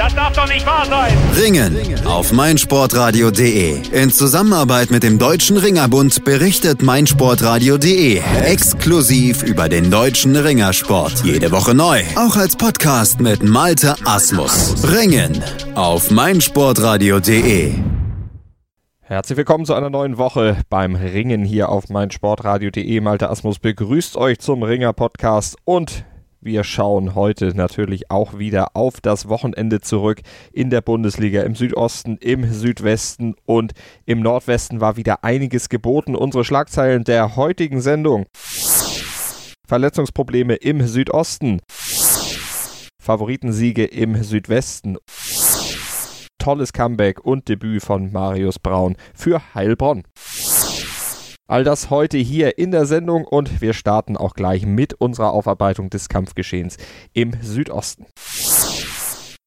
Das darf doch nicht wahr sein. Ringen auf meinsportradio.de. In Zusammenarbeit mit dem Deutschen Ringerbund berichtet meinsportradio.de exklusiv über den deutschen Ringersport. Jede Woche neu. Auch als Podcast mit Malte Asmus. Ringen auf meinsportradio.de. Herzlich willkommen zu einer neuen Woche beim Ringen hier auf meinsportradio.de. Malte Asmus begrüßt euch zum Ringer Podcast und wir schauen heute natürlich auch wieder auf das Wochenende zurück in der Bundesliga im Südosten, im Südwesten und im Nordwesten war wieder einiges geboten. Unsere Schlagzeilen der heutigen Sendung. Verletzungsprobleme im Südosten. Favoritensiege im Südwesten. Tolles Comeback und Debüt von Marius Braun für Heilbronn. All das heute hier in der Sendung und wir starten auch gleich mit unserer Aufarbeitung des Kampfgeschehens im Südosten.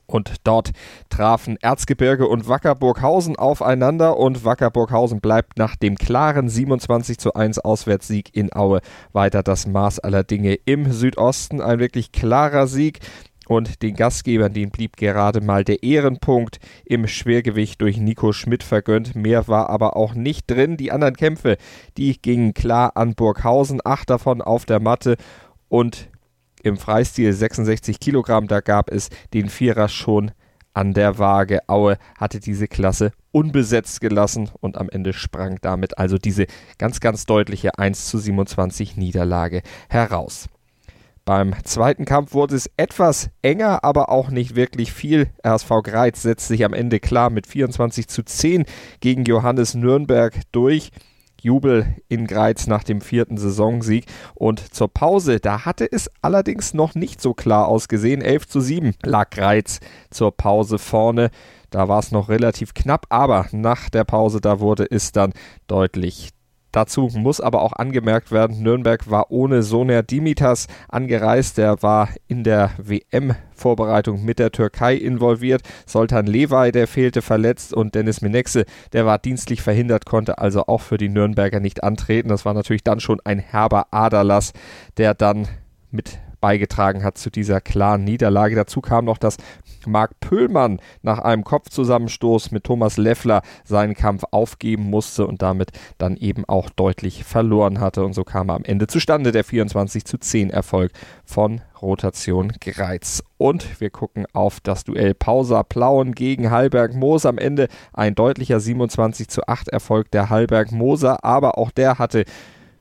Und dort trafen Erzgebirge und Wackerburghausen aufeinander und Wackerburghausen bleibt nach dem klaren 27 zu 1 Auswärtssieg in Aue weiter das Maß aller Dinge im Südosten. Ein wirklich klarer Sieg und den Gastgebern, denen blieb gerade mal der Ehrenpunkt im Schwergewicht durch Nico Schmidt vergönnt. Mehr war aber auch nicht drin. Die anderen Kämpfe, die gingen klar an Burghausen, acht davon auf der Matte und im Freistil 66 Kilogramm, da gab es den Vierer schon an der Waage. Aue hatte diese Klasse unbesetzt gelassen und am Ende sprang damit also diese ganz, ganz deutliche 1 zu 27 Niederlage heraus. Beim zweiten Kampf wurde es etwas enger, aber auch nicht wirklich viel. RSV Greiz setzt sich am Ende klar mit 24 zu 10 gegen Johannes Nürnberg durch. Jubel in Greiz nach dem vierten Saisonsieg. Und zur Pause, da hatte es allerdings noch nicht so klar ausgesehen. 11 zu 7 lag Greiz zur Pause vorne. Da war es noch relativ knapp, aber nach der Pause, da wurde es dann deutlich Dazu muss aber auch angemerkt werden, Nürnberg war ohne Soner Dimitas angereist. Der war in der WM-Vorbereitung mit der Türkei involviert. Soltan Levay, der fehlte verletzt und Dennis Menexe, der war dienstlich verhindert, konnte also auch für die Nürnberger nicht antreten. Das war natürlich dann schon ein herber Aderlass, der dann mit beigetragen hat zu dieser klaren Niederlage. Dazu kam noch, dass Marc Pöhlmann nach einem Kopfzusammenstoß mit Thomas Leffler seinen Kampf aufgeben musste und damit dann eben auch deutlich verloren hatte. Und so kam am Ende zustande der 24 zu 10 Erfolg von Rotation Greiz. Und wir gucken auf das Duell Pausa Plauen gegen Hallberg Moos. Am Ende ein deutlicher 27 zu 8 Erfolg der Hallberg Moser, aber auch der hatte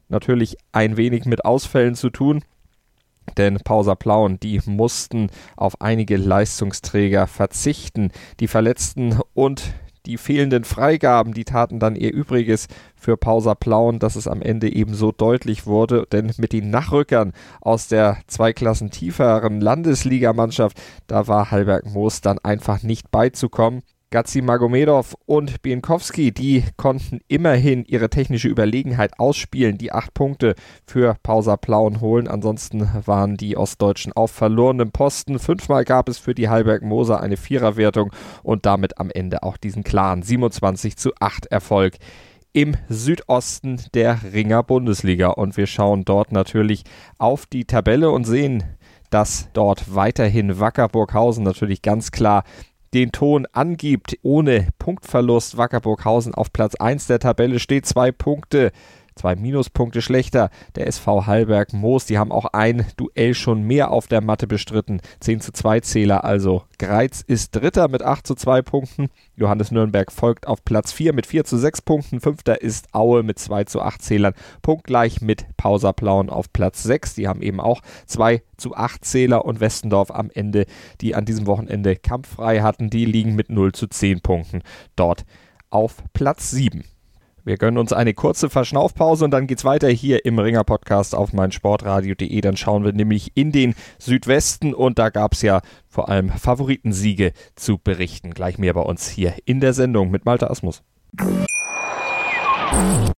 natürlich ein wenig mit Ausfällen zu tun. Denn Pausa Plauen, die mussten auf einige Leistungsträger verzichten. Die Verletzten und die fehlenden Freigaben, die taten dann ihr Übriges für Pausa Plauen, dass es am Ende eben so deutlich wurde. Denn mit den Nachrückern aus der zwei Klassen tieferen Landesligamannschaft, da war Halberg Moos dann einfach nicht beizukommen. Gazi Magomedov und Bienkowski, die konnten immerhin ihre technische Überlegenheit ausspielen, die acht Punkte für Pausa Plauen holen. Ansonsten waren die Ostdeutschen auf verlorenem Posten. Fünfmal gab es für die Halberg Moser eine Viererwertung und damit am Ende auch diesen klaren 27 zu 8 Erfolg im Südosten der Ringer Bundesliga. Und wir schauen dort natürlich auf die Tabelle und sehen, dass dort weiterhin Wackerburghausen natürlich ganz klar den Ton angibt. Ohne Punktverlust Wackerburghausen auf Platz 1 der Tabelle steht zwei Punkte zwei Minuspunkte schlechter. Der SV Hallberg Moos, die haben auch ein Duell schon mehr auf der Matte bestritten. 10 zu 2 Zähler also. Greiz ist Dritter mit 8 zu 2 Punkten. Johannes Nürnberg folgt auf Platz 4 mit 4 zu 6 Punkten. Fünfter ist Aue mit 2 zu 8 Zählern. Punktgleich mit Pauserplauen auf Platz 6. Die haben eben auch 2 zu 8 Zähler und Westendorf am Ende, die an diesem Wochenende kampffrei hatten, die liegen mit 0 zu 10 Punkten dort auf Platz 7. Wir gönnen uns eine kurze Verschnaufpause und dann geht's weiter hier im Ringer Podcast auf meinsportradio.de. Dann schauen wir nämlich in den Südwesten und da gab's ja vor allem Favoritensiege zu berichten. Gleich mehr bei uns hier in der Sendung mit Malte Asmus.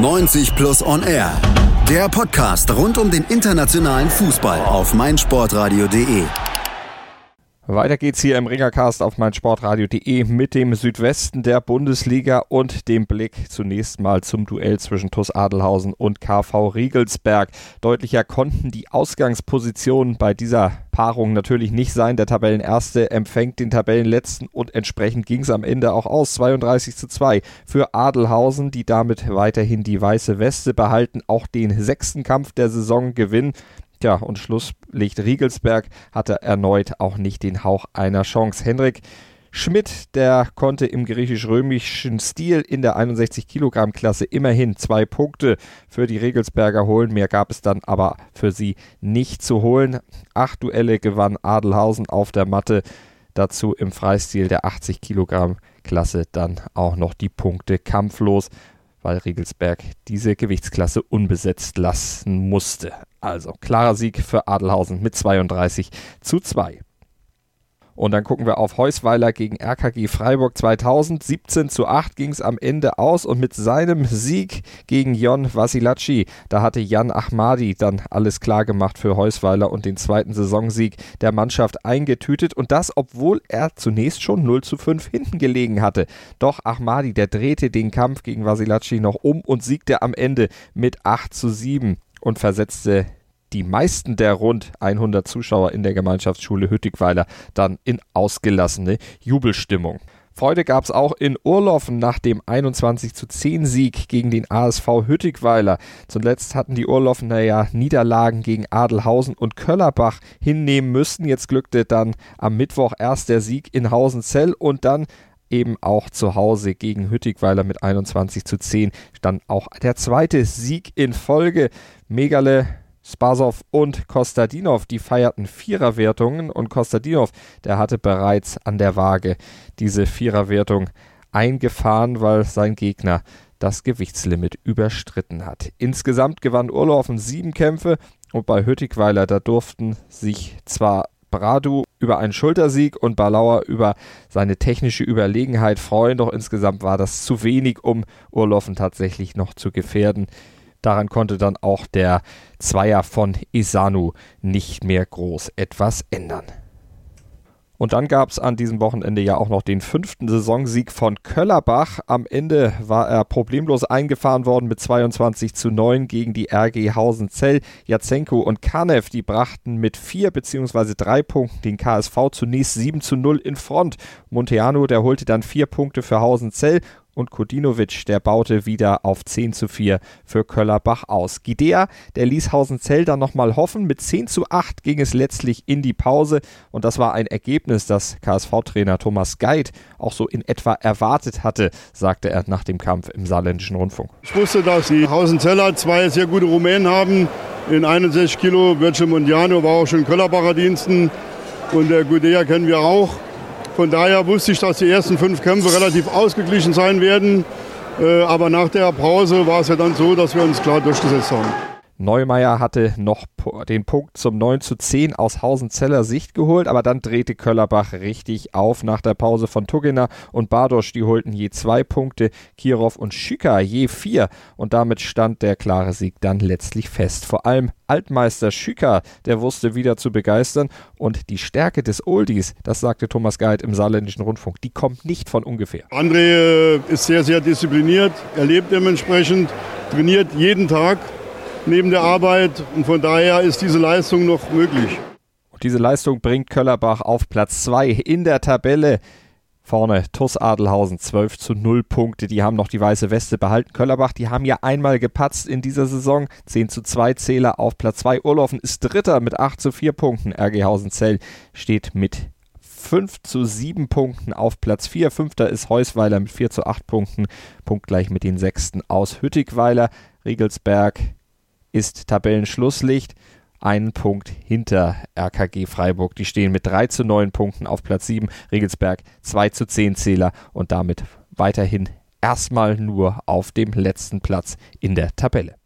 90 Plus On Air. Der Podcast rund um den internationalen Fußball auf meinsportradio.de. Weiter geht's hier im Ringercast auf meinsportradio.de mit dem Südwesten der Bundesliga und dem Blick zunächst mal zum Duell zwischen TuS Adelhausen und KV Riegelsberg. Deutlicher konnten die Ausgangspositionen bei dieser Paarung natürlich nicht sein. Der Tabellenerste empfängt den Tabellenletzten und entsprechend ging's am Ende auch aus. 32 zu 2 für Adelhausen, die damit weiterhin die weiße Weste behalten, auch den sechsten Kampf der Saison gewinnen. Tja, und Schlusslicht Riegelsberg hatte erneut auch nicht den Hauch einer Chance. Henrik Schmidt, der konnte im griechisch-römischen Stil in der 61 Kilogramm Klasse immerhin zwei Punkte für die Regelsberger holen. Mehr gab es dann aber für sie nicht zu holen. Acht Duelle gewann Adelhausen auf der Matte. Dazu im Freistil der 80 Kilogramm Klasse dann auch noch die Punkte kampflos weil Riegelsberg diese Gewichtsklasse unbesetzt lassen musste. Also klarer Sieg für Adelhausen mit 32 zu 2. Und dann gucken wir auf Heusweiler gegen RKG Freiburg 2000. 17 zu 8 ging es am Ende aus und mit seinem Sieg gegen Jon Vasilacci, da hatte Jan Ahmadi dann alles klar gemacht für Heusweiler und den zweiten Saisonsieg der Mannschaft eingetütet. Und das, obwohl er zunächst schon 0 zu 5 hinten gelegen hatte. Doch Ahmadi, der drehte den Kampf gegen Vasilacci noch um und siegte am Ende mit 8 zu 7 und versetzte die meisten der rund 100 Zuschauer in der Gemeinschaftsschule Hüttigweiler dann in ausgelassene Jubelstimmung. Freude gab es auch in Urlaufen nach dem 21 zu 10 Sieg gegen den ASV Hüttigweiler. Zuletzt hatten die Urlaufener ja Niederlagen gegen Adelhausen und Köllerbach hinnehmen müssten. Jetzt glückte dann am Mittwoch erst der Sieg in Hausenzell und dann eben auch zu Hause gegen Hüttigweiler mit 21 zu 10 stand auch der zweite Sieg in Folge. Megale Spasow und Kostadinov, die feierten Viererwertungen und Kostadinov, der hatte bereits an der Waage diese Viererwertung eingefahren, weil sein Gegner das Gewichtslimit überstritten hat. Insgesamt gewann Urlaufen sieben Kämpfe und bei Hüttigweiler, da durften sich zwar Bradu über einen Schultersieg und Balauer über seine technische Überlegenheit freuen, doch insgesamt war das zu wenig, um Urlaufen tatsächlich noch zu gefährden. Daran konnte dann auch der Zweier von Isanu nicht mehr groß etwas ändern. Und dann gab es an diesem Wochenende ja auch noch den fünften Saisonsieg von Köllerbach. Am Ende war er problemlos eingefahren worden mit 22 zu 9 gegen die RG Hausenzell. Jatsenko und Kanev, die brachten mit vier bzw. drei Punkten den KSV zunächst 7 zu 0 in Front. Monteano, der holte dann vier Punkte für Hausenzell und Kodinovic, der baute wieder auf 10 zu 4 für Köllerbach aus. Gidea, der ließ Hausenzell dann nochmal hoffen. Mit 10 zu 8 ging es letztlich in die Pause und das war ein Ergebnis, das KSV-Trainer Thomas Geit auch so in etwa erwartet hatte, sagte er nach dem Kampf im saarländischen Rundfunk. Ich wusste, dass die Hausenzeller zwei sehr gute Rumänen haben. In 61 Kilo, Virgil Mondiano war auch schon Köllerbacher Diensten und der Gudea kennen wir auch. Von daher wusste ich, dass die ersten fünf Kämpfe relativ ausgeglichen sein werden. Äh, aber nach der Pause war es ja dann so, dass wir uns klar durchgesetzt haben. Neumeier hatte noch den Punkt zum 9 zu 10 aus Hausenzeller Sicht geholt, aber dann drehte Köllerbach richtig auf nach der Pause von Tuggener und Bardosch, die holten je zwei Punkte, Kirov und Schücker je vier und damit stand der klare Sieg dann letztlich fest. Vor allem Altmeister Schücker, der wusste wieder zu begeistern und die Stärke des Oldies, das sagte Thomas Geit im saarländischen Rundfunk, die kommt nicht von ungefähr. André äh, ist sehr, sehr diszipliniert, er lebt dementsprechend, trainiert jeden Tag neben der Arbeit. Und von daher ist diese Leistung noch möglich. Und diese Leistung bringt Köllerbach auf Platz 2 in der Tabelle. Vorne TuS Adelhausen 12 zu 0 Punkte. Die haben noch die weiße Weste behalten. Köllerbach, die haben ja einmal gepatzt in dieser Saison. 10 zu 2 Zähler auf Platz 2. Urlaufen ist Dritter mit 8 zu 4 Punkten. RG Hausen Zell steht mit 5 zu 7 Punkten auf Platz 4. Fünfter ist Heusweiler mit 4 zu 8 Punkten, punktgleich mit den Sechsten aus Hüttigweiler. Riegelsberg ist Tabellenschlusslicht einen Punkt hinter RKG Freiburg. Die stehen mit 3 zu 9 Punkten auf Platz 7, Regelsberg 2 zu 10 Zähler und damit weiterhin erstmal nur auf dem letzten Platz in der Tabelle.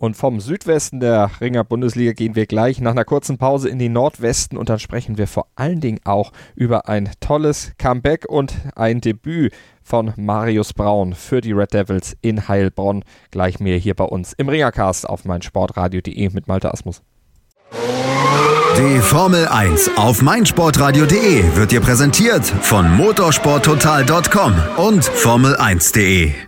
Und vom Südwesten der Ringer Bundesliga gehen wir gleich nach einer kurzen Pause in den Nordwesten und dann sprechen wir vor allen Dingen auch über ein tolles Comeback und ein Debüt von Marius Braun für die Red Devils in Heilbronn. Gleich mehr hier bei uns im Ringercast auf meinsportradio.de mit Malte Asmus. Die Formel 1 auf meinsportradio.de wird dir präsentiert von motorsporttotal.com und Formel1.de.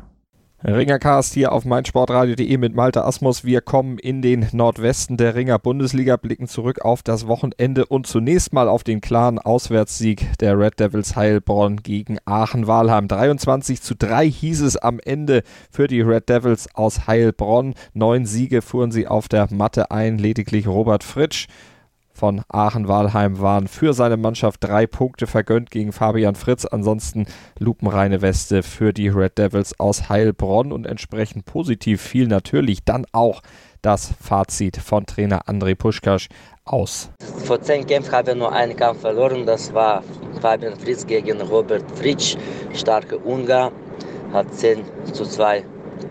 Ringercast hier auf meinsportradio.de mit Malte Asmus. Wir kommen in den Nordwesten der Ringer Bundesliga, blicken zurück auf das Wochenende und zunächst mal auf den klaren Auswärtssieg der Red Devils Heilbronn gegen Aachen-Walheim. 23 zu 3 hieß es am Ende für die Red Devils aus Heilbronn. Neun Siege fuhren sie auf der Matte ein, lediglich Robert Fritsch von Aachen-Walheim waren für seine Mannschaft drei Punkte vergönnt gegen Fabian Fritz. Ansonsten lupenreine Weste für die Red Devils aus Heilbronn und entsprechend positiv fiel natürlich dann auch das Fazit von Trainer André Puschkasch aus. Vor zehn Kämpfen haben wir nur einen Kampf verloren. Das war Fabian Fritz gegen Robert Fritsch. Starke Ungar. Hat 10 zu 2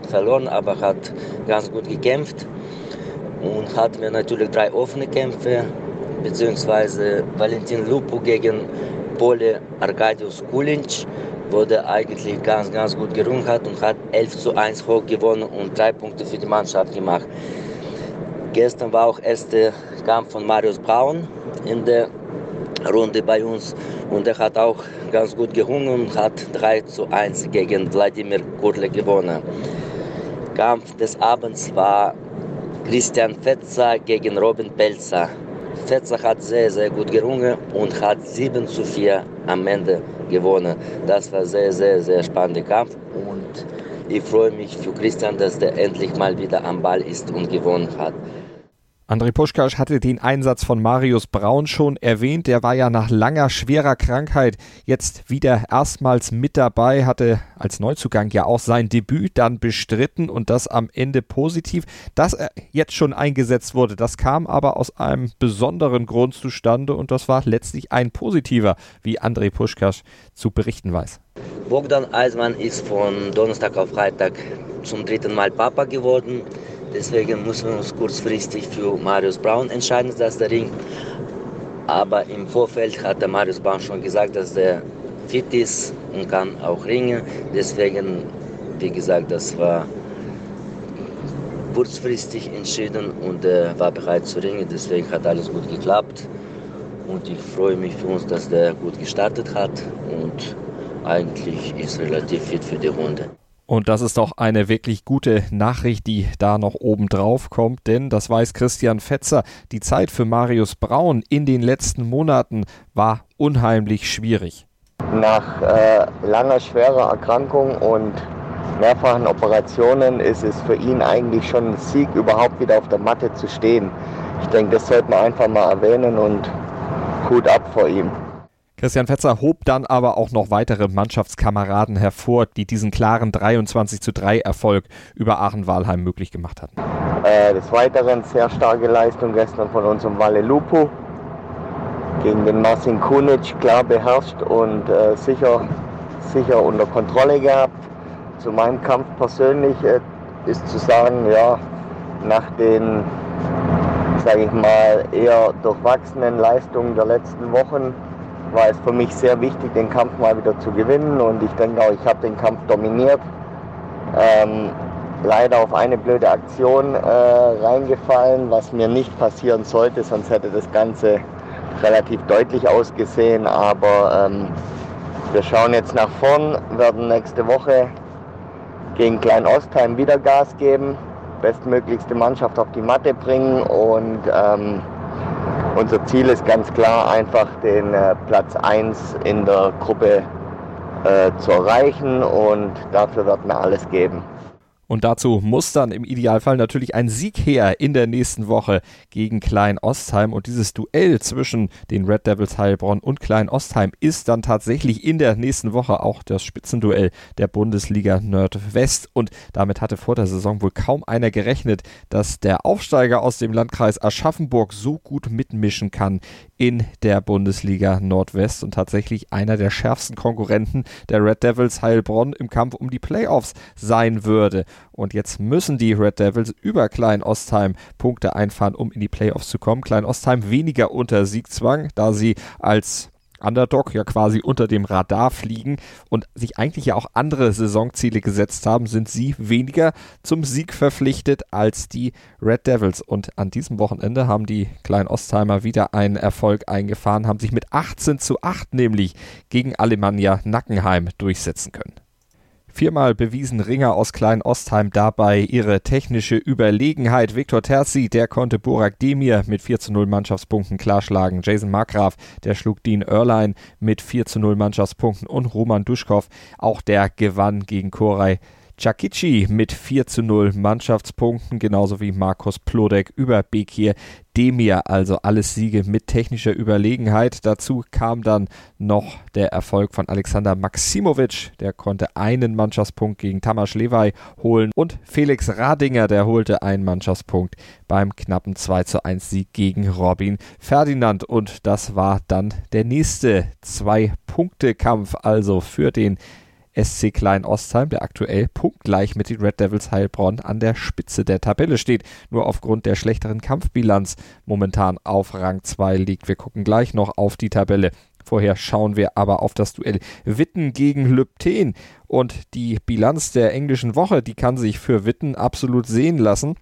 verloren, aber hat ganz gut gekämpft. Und hatten wir natürlich drei offene Kämpfe beziehungsweise Valentin Lupo gegen Pole Arkadius Kulinc wurde eigentlich ganz, ganz gut gerungen hat und hat 11 zu 1 hoch gewonnen und drei Punkte für die Mannschaft gemacht. Gestern war auch erster Kampf von Marius Braun in der Runde bei uns und er hat auch ganz gut gerungen und hat 3 zu 1 gegen Wladimir Kurle gewonnen. Kampf des Abends war Christian Fetzer gegen Robin Pelzer. Fetzer hat sehr, sehr gut gerungen und hat 7 zu 4 am Ende gewonnen. Das war sehr, sehr, sehr spannender Kampf und ich freue mich für Christian, dass der endlich mal wieder am Ball ist und gewonnen hat. André Puschkasch hatte den Einsatz von Marius Braun schon erwähnt. Der war ja nach langer, schwerer Krankheit jetzt wieder erstmals mit dabei, hatte als Neuzugang ja auch sein Debüt dann bestritten und das am Ende positiv. Dass er jetzt schon eingesetzt wurde, das kam aber aus einem besonderen Grund zustande und das war letztlich ein positiver, wie André Puschkasch zu berichten weiß. Bogdan Eismann ist von Donnerstag auf Freitag zum dritten Mal Papa geworden. Deswegen müssen wir uns kurzfristig für Marius Braun entscheiden, dass der Ring. Aber im Vorfeld hat der Marius Braun schon gesagt, dass der fit ist und kann auch ringen. Deswegen, wie gesagt, das war kurzfristig entschieden und er war bereit zu ringen. Deswegen hat alles gut geklappt. Und ich freue mich für uns, dass der gut gestartet hat und eigentlich ist relativ fit für die Runde. Und das ist doch eine wirklich gute Nachricht, die da noch oben drauf kommt, denn das weiß Christian Fetzer, die Zeit für Marius Braun in den letzten Monaten war unheimlich schwierig. Nach äh, langer, schwerer Erkrankung und mehrfachen Operationen ist es für ihn eigentlich schon ein Sieg, überhaupt wieder auf der Matte zu stehen. Ich denke, das sollte man einfach mal erwähnen und Hut ab vor ihm. Christian Fetzer hob dann aber auch noch weitere Mannschaftskameraden hervor, die diesen klaren 23 zu 3 Erfolg über Aachen-Walheim möglich gemacht hatten. Äh, des Weiteren sehr starke Leistung gestern von unserem Valle Lupo gegen den Marcin Kunic klar beherrscht und äh, sicher, sicher unter Kontrolle gehabt. Zu meinem Kampf persönlich äh, ist zu sagen, ja, nach den, sage ich mal, eher durchwachsenen Leistungen der letzten Wochen war es für mich sehr wichtig, den Kampf mal wieder zu gewinnen und ich denke auch, ich habe den Kampf dominiert. Ähm, leider auf eine blöde Aktion äh, reingefallen, was mir nicht passieren sollte, sonst hätte das Ganze relativ deutlich ausgesehen. Aber ähm, wir schauen jetzt nach vorn, werden nächste Woche gegen Klein Ostheim wieder Gas geben, bestmöglichste Mannschaft auf die Matte bringen und ähm, unser Ziel ist ganz klar, einfach den äh, Platz 1 in der Gruppe äh, zu erreichen und dafür wird man alles geben. Und dazu muss dann im Idealfall natürlich ein Sieg her in der nächsten Woche gegen Klein Ostheim. Und dieses Duell zwischen den Red Devils Heilbronn und Klein Ostheim ist dann tatsächlich in der nächsten Woche auch das Spitzenduell der Bundesliga Nordwest. Und damit hatte vor der Saison wohl kaum einer gerechnet, dass der Aufsteiger aus dem Landkreis Aschaffenburg so gut mitmischen kann in der Bundesliga Nordwest und tatsächlich einer der schärfsten Konkurrenten der Red Devils Heilbronn im Kampf um die Playoffs sein würde. Und jetzt müssen die Red Devils über Klein Ostheim Punkte einfahren, um in die Playoffs zu kommen. Klein Ostheim weniger unter Siegzwang, da sie als Underdog ja quasi unter dem Radar fliegen und sich eigentlich ja auch andere Saisonziele gesetzt haben, sind sie weniger zum Sieg verpflichtet als die Red Devils. Und an diesem Wochenende haben die kleinen Ostheimer wieder einen Erfolg eingefahren, haben sich mit 18 zu 8 nämlich gegen Alemannia Nackenheim durchsetzen können. Viermal bewiesen Ringer aus Klein-Ostheim dabei ihre technische Überlegenheit. Viktor Terzi, der konnte Burak Demir mit 4 zu 0 Mannschaftspunkten klarschlagen. Jason Markgraf, der schlug Dean Erlein mit 4 zu 0 Mannschaftspunkten und Roman Duschkow, auch der gewann gegen Koray Chakichi mit 4 zu 0 Mannschaftspunkten, genauso wie Markus Plodek über Bekir Demir, also alles Siege mit technischer Überlegenheit. Dazu kam dann noch der Erfolg von Alexander Maximovic, der konnte einen Mannschaftspunkt gegen Tamas Lewey holen und Felix Radinger, der holte einen Mannschaftspunkt beim knappen 2 zu 1 Sieg gegen Robin Ferdinand. Und das war dann der nächste Zwei-Punkte-Kampf also für den SC Klein Ostheim, der aktuell punktgleich mit den Red Devils Heilbronn an der Spitze der Tabelle steht, nur aufgrund der schlechteren Kampfbilanz momentan auf Rang 2 liegt. Wir gucken gleich noch auf die Tabelle. Vorher schauen wir aber auf das Duell Witten gegen Lübten und die Bilanz der englischen Woche, die kann sich für Witten absolut sehen lassen.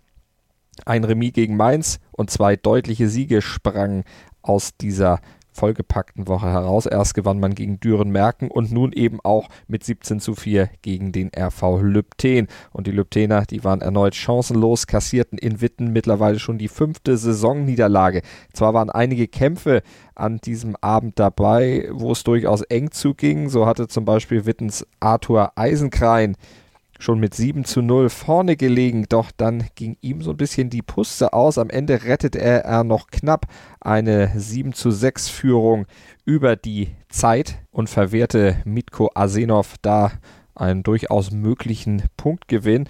Ein Remis gegen Mainz und zwei deutliche Siege sprangen aus dieser vollgepackten Woche heraus. Erst gewann man gegen Düren-Merken und nun eben auch mit 17 zu 4 gegen den RV Lübten. Und die Lübtener, die waren erneut chancenlos, kassierten in Witten mittlerweile schon die fünfte Saisonniederlage. Zwar waren einige Kämpfe an diesem Abend dabei, wo es durchaus eng zuging. So hatte zum Beispiel Wittens Arthur Eisenkrein schon mit 7 zu 0 vorne gelegen, doch dann ging ihm so ein bisschen die Puste aus. Am Ende rettet er, er noch knapp eine 7 zu 6 Führung über die Zeit und verwehrte Mitko Asenov da einen durchaus möglichen Punktgewinn.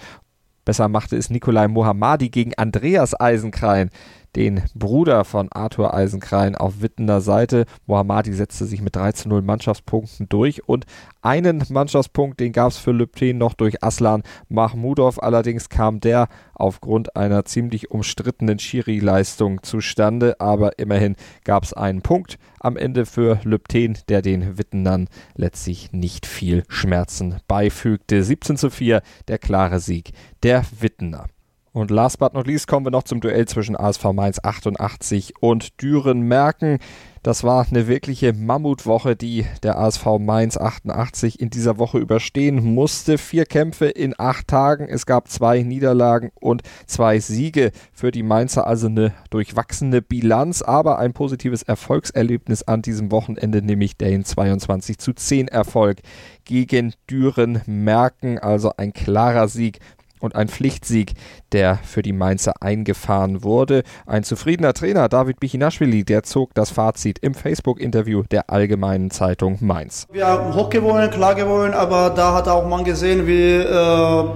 Besser machte es Nikolai Mohammadi gegen Andreas Eisenkrein den Bruder von Arthur Eisenkrein auf Wittener Seite. Mohammadi setzte sich mit 3 zu 0 Mannschaftspunkten durch und einen Mannschaftspunkt, den gab es für Lübten noch durch Aslan Mahmudov. Allerdings kam der aufgrund einer ziemlich umstrittenen Schiri-Leistung zustande, aber immerhin gab es einen Punkt am Ende für Lübten, der den Wittenern letztlich nicht viel Schmerzen beifügte. 17 zu 4, der klare Sieg der Wittener. Und last but not least kommen wir noch zum Duell zwischen ASV Mainz 88 und Düren Merken. Das war eine wirkliche Mammutwoche, die der ASV Mainz 88 in dieser Woche überstehen musste. Vier Kämpfe in acht Tagen. Es gab zwei Niederlagen und zwei Siege für die Mainzer. Also eine durchwachsene Bilanz, aber ein positives Erfolgserlebnis an diesem Wochenende, nämlich den 22 zu 10 Erfolg gegen Düren Merken. Also ein klarer Sieg und ein Pflichtsieg, der für die Mainzer eingefahren wurde. Ein zufriedener Trainer, David Bichinashvili, der zog das Fazit im Facebook-Interview der Allgemeinen Zeitung Mainz. Wir haben hoch gewonnen, klar gewonnen, aber da hat auch man gesehen, wie äh,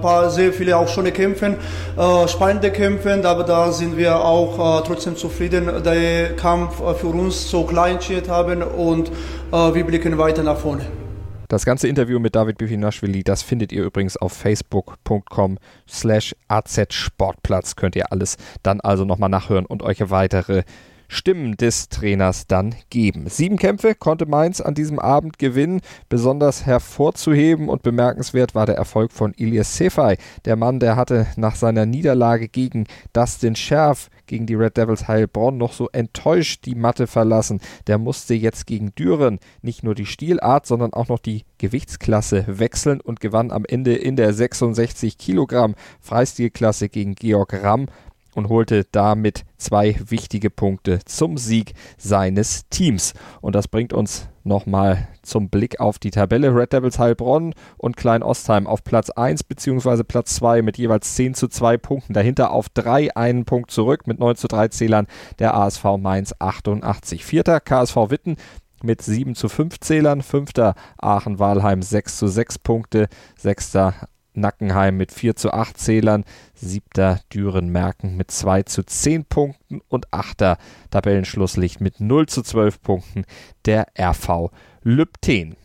paar, sehr viele auch schon kämpfen, äh, spannende Kämpfe, aber da sind wir auch äh, trotzdem zufrieden, der Kampf äh, für uns so klar entschieden haben und äh, wir blicken weiter nach vorne. Das ganze Interview mit David Bifinashvili, das findet ihr übrigens auf facebook.com slash azsportplatz. Könnt ihr alles dann also nochmal nachhören und euch weitere Stimmen des Trainers dann geben. Sieben Kämpfe konnte Mainz an diesem Abend gewinnen. Besonders hervorzuheben und bemerkenswert war der Erfolg von Ilias Sefai. Der Mann, der hatte nach seiner Niederlage gegen Dustin Scherf gegen die Red Devils Heilbronn noch so enttäuscht die Matte verlassen. Der musste jetzt gegen Düren nicht nur die Stilart, sondern auch noch die Gewichtsklasse wechseln und gewann am Ende in der 66 Kilogramm Freistilklasse gegen Georg Ramm und holte damit zwei wichtige Punkte zum Sieg seines Teams. Und das bringt uns nochmal zum Blick auf die Tabelle. Red Devils Heilbronn und Klein Ostheim auf Platz 1 bzw. Platz 2 mit jeweils 10 zu 2 Punkten. Dahinter auf 3 einen Punkt zurück mit 9 zu 3 Zählern der ASV Mainz 88. Vierter KSV Witten mit 7 zu 5 Zählern. Fünfter Aachen-Walheim 6 zu 6 Punkte. Sechster Nackenheim mit 4 zu 8 Zählern, siebter Düren-Merken mit 2 zu 10 Punkten und achter Tabellenschlusslicht mit 0 zu 12 Punkten der RV Lübten.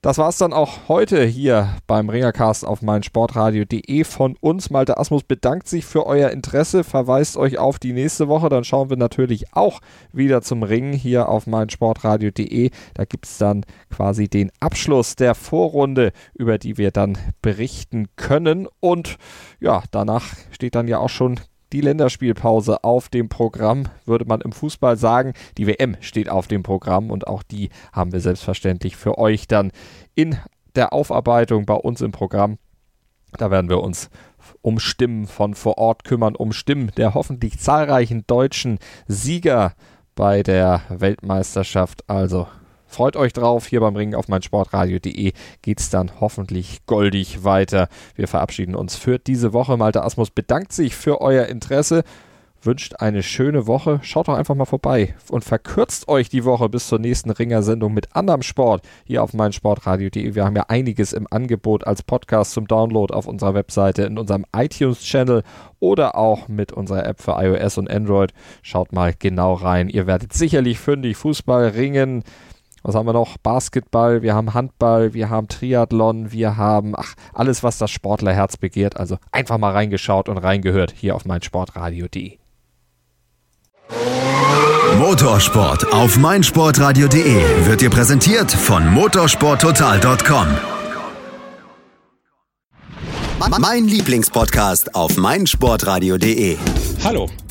Das war es dann auch heute hier beim Ringercast auf meinsportradio.de von uns. Malte Asmus bedankt sich für euer Interesse, verweist euch auf die nächste Woche. Dann schauen wir natürlich auch wieder zum Ringen hier auf meinsportradio.de. Da gibt es dann quasi den Abschluss der Vorrunde, über die wir dann berichten können. Und ja, danach steht dann ja auch schon die Länderspielpause auf dem Programm, würde man im Fußball sagen. Die WM steht auf dem Programm und auch die haben wir selbstverständlich für euch dann in der Aufarbeitung bei uns im Programm. Da werden wir uns um Stimmen von vor Ort kümmern, um Stimmen der hoffentlich zahlreichen deutschen Sieger bei der Weltmeisterschaft. Also Freut euch drauf, hier beim Ringen auf meinsportradio.de geht es dann hoffentlich goldig weiter. Wir verabschieden uns für diese Woche. Malte Asmus bedankt sich für euer Interesse, wünscht eine schöne Woche. Schaut doch einfach mal vorbei und verkürzt euch die Woche bis zur nächsten Ringer-Sendung mit anderem Sport hier auf meinsportradio.de. Wir haben ja einiges im Angebot als Podcast zum Download auf unserer Webseite, in unserem iTunes-Channel oder auch mit unserer App für iOS und Android. Schaut mal genau rein. Ihr werdet sicherlich fündig Fußball, Ringen, was haben wir noch? Basketball, wir haben Handball, wir haben Triathlon, wir haben ach, alles, was das Sportlerherz begehrt. Also einfach mal reingeschaut und reingehört hier auf meinsportradio.de. Motorsport auf meinsportradio.de wird dir präsentiert von motorsporttotal.com. Mein Lieblingspodcast auf meinsportradio.de. Hallo.